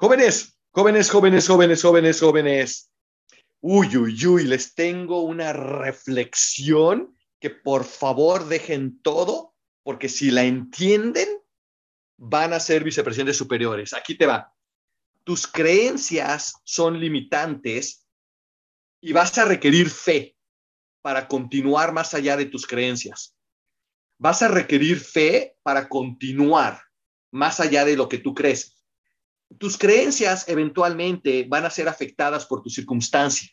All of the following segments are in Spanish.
Jóvenes, jóvenes, jóvenes, jóvenes, jóvenes, jóvenes. Uy, uy, uy, les tengo una reflexión que por favor dejen todo, porque si la entienden, van a ser vicepresidentes superiores. Aquí te va. Tus creencias son limitantes y vas a requerir fe para continuar más allá de tus creencias. Vas a requerir fe para continuar más allá de lo que tú crees tus creencias eventualmente van a ser afectadas por tu circunstancia.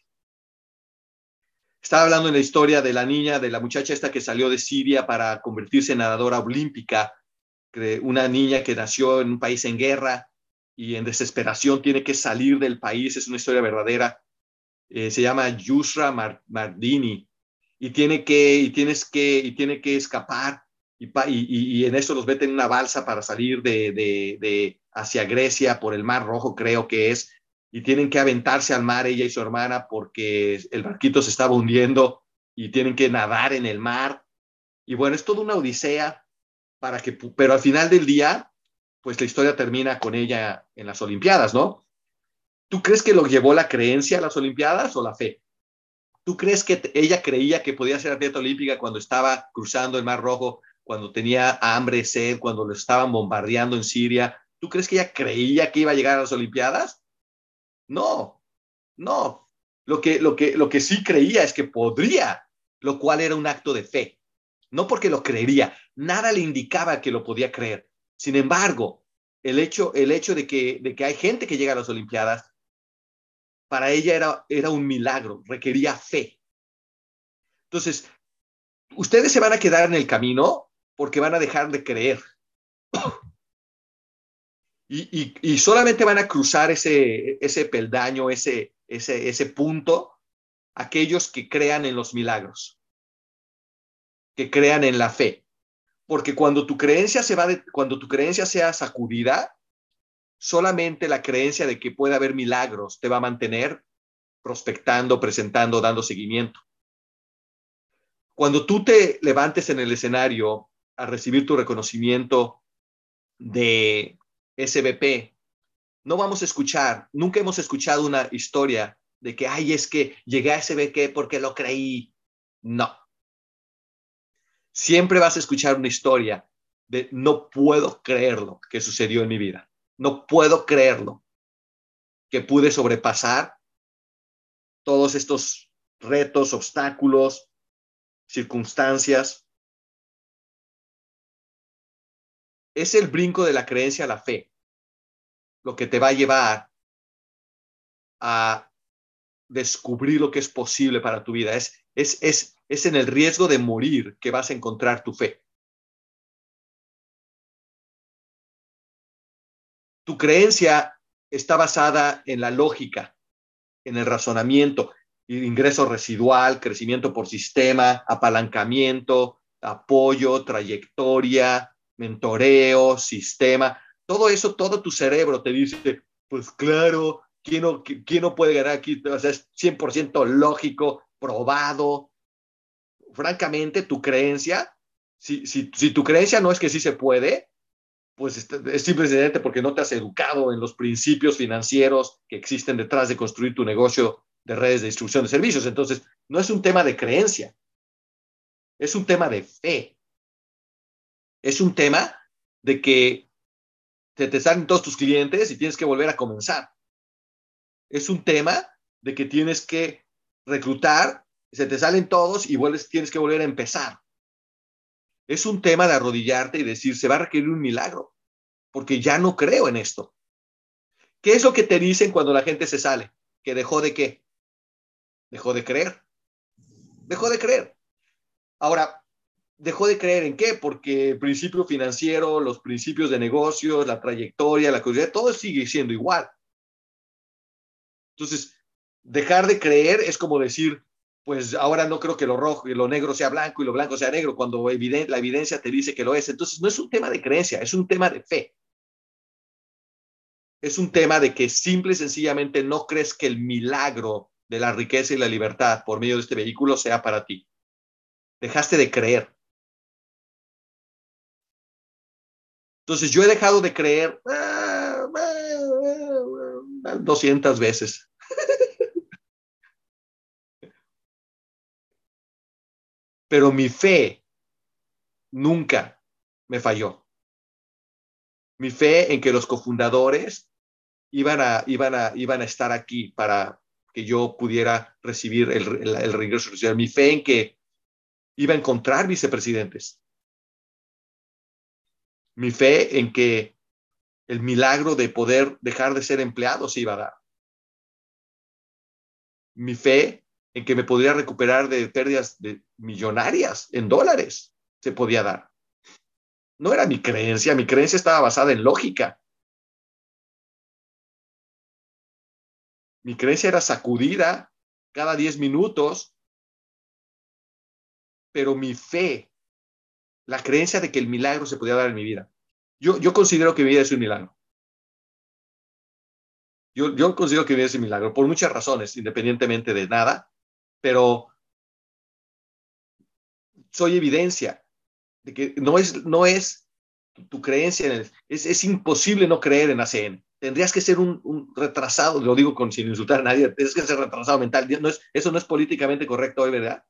Estaba hablando en la historia de la niña, de la muchacha esta que salió de Siria para convertirse en nadadora olímpica, una niña que nació en un país en guerra y en desesperación tiene que salir del país, es una historia verdadera. Eh, se llama Yusra Mardini y tiene que y tienes que y tiene que escapar y, y, en eso los meten en una balsa para salir de, de hacia Grecia por el Mar Rojo, creo que es, y tienen que aventarse al mar ella y su hermana porque el barquito se estaba hundiendo y tienen que nadar en el mar. Y bueno, es toda una odisea para que, pero al final del día, pues la historia termina con ella en las Olimpiadas, ¿no? ¿Tú crees que lo llevó la creencia a las Olimpiadas o la fe? ¿Tú crees que ella creía que podía ser atleta olímpica cuando estaba cruzando el Mar Rojo, cuando tenía hambre, sed, cuando lo estaban bombardeando en Siria, ¿Tú crees que ella creía que iba a llegar a las Olimpiadas? No, no. Lo que, lo que, lo que sí creía es que podría, lo cual era un acto de fe. No porque lo creería, nada le indicaba que lo podía creer. Sin embargo, el hecho, el hecho de, que, de que hay gente que llega a las Olimpiadas, para ella era, era un milagro, requería fe. Entonces, ustedes se van a quedar en el camino porque van a dejar de creer. Y, solamente van a cruzar ese, ese peldaño, ese, ese, ese punto, aquellos que crean en los milagros, que crean en la fe. Porque cuando tu creencia se va cuando tu creencia sea sacudida, solamente la creencia de que puede haber milagros te va a mantener prospectando, presentando, dando seguimiento. Cuando tú te levantes en el escenario a recibir tu reconocimiento de SBP, no vamos a escuchar, nunca hemos escuchado una historia de que, ay, es que llegué a SBP porque lo creí. No. Siempre vas a escuchar una historia de no puedo creerlo que sucedió en mi vida. No puedo creerlo que pude sobrepasar todos estos retos, obstáculos, circunstancias es el brinco de la creencia a la fe lo que te va a llevar a descubrir lo que es posible para tu vida. Es, es, es, es en el riesgo de morir que vas a encontrar tu fe. Tu creencia está basada en la lógica, en el razonamiento, ingreso residual, crecimiento por sistema, apalancamiento, apoyo, trayectoria, mentoreo, sistema, todo eso, todo tu cerebro te dice, pues claro, ¿quién no, quién no puede ganar aquí? O sea, es 100% lógico, probado. Francamente, tu creencia, si, si, tu creencia no es que sí se puede, pues es simplemente porque no te has educado en los principios financieros que existen detrás de construir tu negocio de redes de distribución de servicios. Entonces, no es un tema de creencia, es un tema de fe es un tema de que te, te salen todos tus clientes y tienes que volver a comenzar. Es un tema de que tienes que reclutar, se te salen todos y tienes que volver a empezar. Es un tema de arrodillarte y decir, se va a requerir un milagro, porque ya no creo en esto. ¿Qué es lo que te dicen cuando la gente se sale? ¿Que dejó de qué? Dejó de creer. Dejó de creer. Ahora, dejó de creer en qué, porque el principio financiero, los principios de negocios, la trayectoria, la curiosidad, todo sigue siendo igual. Entonces, dejar de creer es como decir, pues ahora no creo que lo rojo y lo negro sea blanco y lo blanco sea negro, cuando la evidencia te dice que lo es. Entonces, no es un tema de creencia, es un tema de fe. Es un tema de que simple y sencillamente no crees que el milagro de la riqueza y la libertad por medio de este vehículo sea para ti. Dejaste de creer. Entonces yo he dejado de creer, ah, 200 veces. Pero mi fe nunca me falló. Mi fe en que los cofundadores iban a, iban a, iban a estar aquí para que yo pudiera recibir el, el, el regreso social. Mi fe en que iba a encontrar vicepresidentes. Mi fe en que el milagro de poder dejar de ser empleado se iba a dar. Mi fe en que me podría recuperar de pérdidas de millonarias en dólares se podía dar. No era mi creencia, mi creencia estaba basada en lógica. Mi creencia era sacudida cada 10 minutos, pero mi fe, la creencia de que el milagro se podía dar en mi vida. Yo, yo considero que mi vida es un milagro. Yo, yo considero que mi vida es un milagro por muchas razones, independientemente de nada, pero soy evidencia de que no es, no es tu creencia, en el, es, es imposible no creer en ACN. Tendrías que ser un, un, retrasado, lo digo con, sin insultar a nadie, tienes que ser retrasado mental. No es, eso no es políticamente correcto hoy, ¿verdad?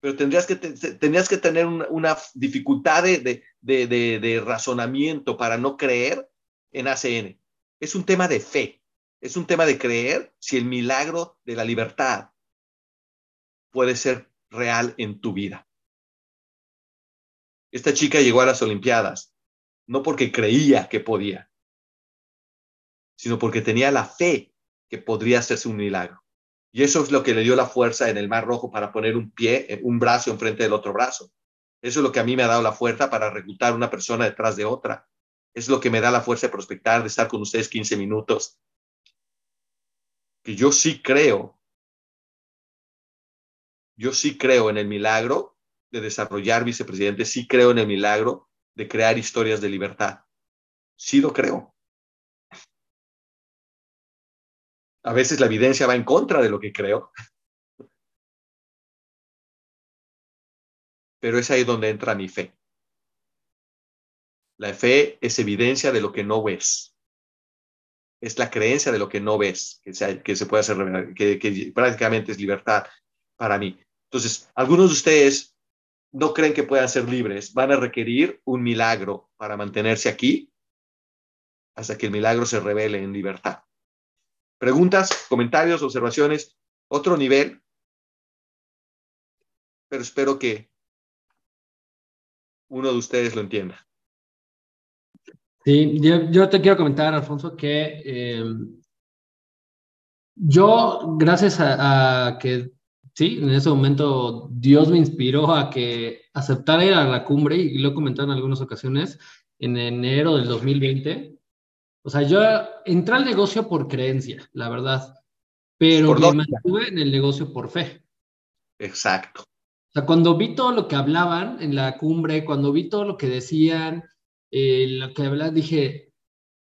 Pero tendrías que, te, tendrías que tener una, dificultad de, de, de, de, razonamiento para no creer en ACN. Es un tema de fe, es un tema de creer si el milagro de la libertad puede ser real en tu vida. Esta chica llegó a las Olimpiadas no porque creía que podía, sino porque tenía la fe que podría hacerse un milagro. Y eso es lo que le dio la fuerza en el Mar Rojo para poner un pie, un brazo enfrente del otro brazo. Eso es lo que a mí me ha dado la fuerza para reclutar una persona detrás de otra. Es lo que me da la fuerza de prospectar, de estar con ustedes 15 minutos. Que yo sí creo, yo sí creo en el milagro de desarrollar vicepresidente, sí creo en el milagro de crear historias de libertad. Sí lo creo. A veces la evidencia va en contra de lo que creo. Pero es ahí donde entra mi fe. La fe es evidencia de lo que no ves. Es la creencia de lo que no ves, que se, puede hacer, que prácticamente es libertad para mí. Entonces, algunos de ustedes no creen que puedan ser libres, van a requerir un milagro para mantenerse aquí hasta que el milagro se revele en libertad. Preguntas, comentarios, observaciones, otro nivel, pero espero que uno de ustedes lo entienda. Sí, yo, te quiero comentar, Alfonso, que eh, yo, gracias a, a que sí, en ese momento Dios me inspiró a que aceptara ir a la cumbre y lo he comentado en algunas ocasiones, en enero del 2020. O sea, yo entré al negocio por creencia, la verdad, pero por me mantuve en el negocio por fe. Exacto. O sea, cuando vi todo lo que hablaban en la cumbre, cuando vi todo lo que decían, eh, lo que hablaban, dije,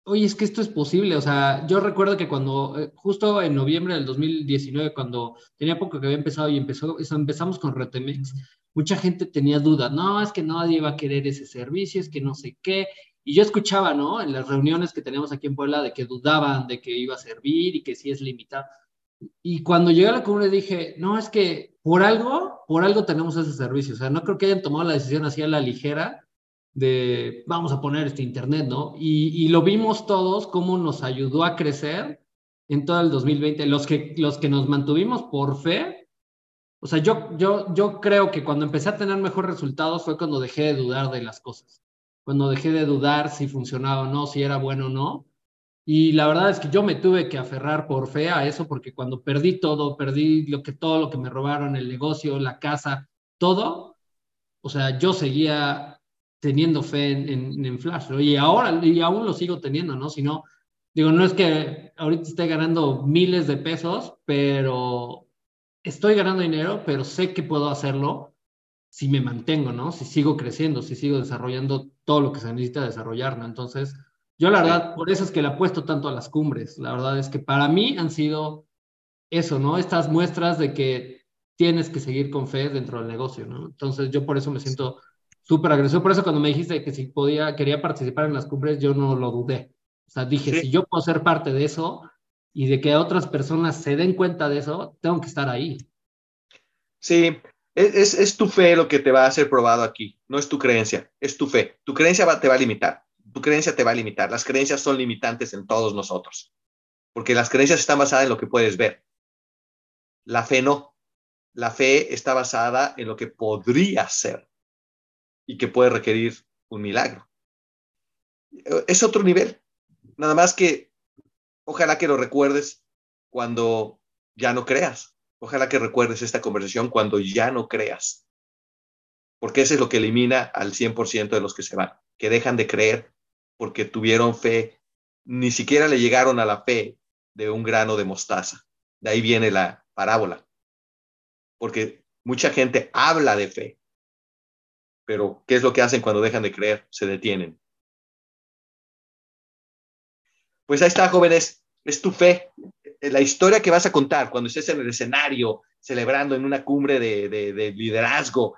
oye, es que esto es posible. O sea, yo recuerdo que cuando, eh, justo en noviembre del 2019, cuando tenía poco que había empezado y empezó, eso, empezamos con Retemex, mucha gente tenía dudas. No, es que nadie iba a querer ese servicio, es que no sé qué. Y yo escuchaba, ¿no? En las reuniones que teníamos aquí en Puebla de que dudaban de que iba a servir y que sí es limitado. Y cuando llegué a la cumbre dije, no, es que por algo, por algo tenemos ese servicio. O sea, no creo que hayan tomado la decisión así a la ligera de vamos a poner este Internet, ¿no? Y, y, lo vimos todos, cómo nos ayudó a crecer en todo el 2020. Los que, los que nos mantuvimos por fe, o sea, yo, yo, yo creo que cuando empecé a tener mejores resultados fue cuando dejé de dudar de las cosas, cuando dejé de dudar si funcionaba o no, si era bueno o no. Y la verdad es que yo me tuve que aferrar por fe a eso, porque cuando perdí todo, perdí lo que, todo lo que me robaron, el negocio, la casa, todo, o sea, yo seguía teniendo fe en, en, Flash. Y ahora, y aún lo sigo teniendo, ¿no? Si no, digo, no es que ahorita esté ganando miles de pesos, pero estoy ganando dinero, pero sé que puedo hacerlo si me mantengo, ¿no? Si sigo creciendo, si sigo desarrollando todo lo que se necesita desarrollar, ¿no? Entonces, yo la verdad, por eso es que le apuesto tanto a las cumbres. La verdad es que para mí han sido eso, ¿no? Estas muestras de que tienes que seguir con fe dentro del negocio, ¿no? Entonces, yo por eso me siento súper agresivo. Por eso cuando me dijiste que si podía, quería participar en las cumbres, yo no lo dudé. O sea, dije, sí. si yo puedo ser parte de eso, y de que otras personas se den cuenta de eso, tengo que estar ahí. Sí, es, tu fe lo que te va a hacer probado aquí, no es tu creencia, es tu fe. Tu creencia te va a limitar, tu creencia te va a limitar. Las creencias son limitantes en todos nosotros, porque las creencias están basadas en lo que puedes ver. La fe no. La fe está basada en lo que podría ser y que puede requerir un milagro. Es otro nivel. Nada más que ojalá que lo recuerdes cuando ya no creas. Ojalá que recuerdes esta conversación cuando ya no creas. Porque eso es lo que elimina al 100% de los que se van, que dejan de creer porque tuvieron fe, ni siquiera le llegaron a la fe de un grano de mostaza. De ahí viene la parábola. Porque mucha gente habla de fe, pero ¿qué es lo que hacen cuando dejan de creer? Se detienen. Pues ahí está, jóvenes, es tu fe. La historia que vas a contar cuando estés en el escenario, celebrando en una cumbre de, liderazgo,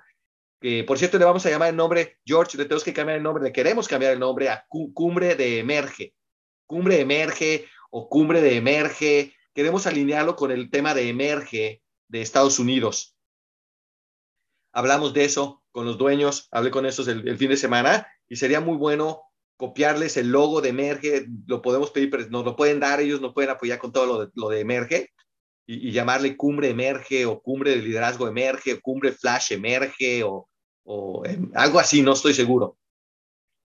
que por cierto le vamos a llamar el nombre, George, le tenemos que cambiar el nombre, le queremos cambiar el nombre a Cumbre de Emerge. Cumbre de Emerge o Cumbre de Emerge. Queremos alinearlo con el tema de Emerge de Estados Unidos. Hablamos de eso con los dueños, hablé con esos el fin de semana y sería muy bueno copiarles el logo de Emerge, lo podemos pedir, pero nos lo pueden dar, ellos nos pueden apoyar con todo lo de, lo de Emerge y, llamarle Cumbre Emerge o Cumbre de Liderazgo Emerge o Cumbre Flash Emerge o, o em, algo así, no estoy seguro.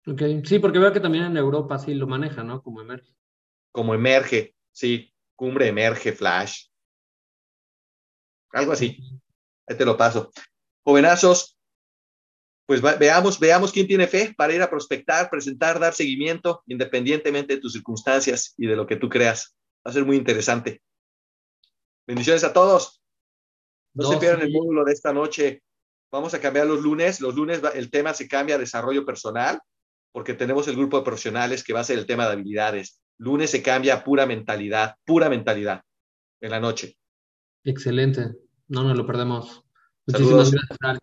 Ok, sí, porque veo que también en Europa sí lo manejan, ¿no? Como Emerge. Como Emerge, sí, Cumbre Emerge Flash. Algo así. Ahí te lo paso. Jovenazos, pues veamos, veamos quién tiene fe para ir a prospectar, presentar, dar seguimiento, independientemente de tus circunstancias y de lo que tú creas. Va a ser muy interesante. Bendiciones a todos. No, se pierdan el módulo de esta noche. Vamos a cambiar los lunes. Los lunes el tema se cambia a desarrollo personal porque tenemos el grupo de profesionales que va a ser el tema de habilidades. Lunes se cambia a pura mentalidad, pura mentalidad en la noche. Excelente. No nos lo perdemos. Muchísimas gracias.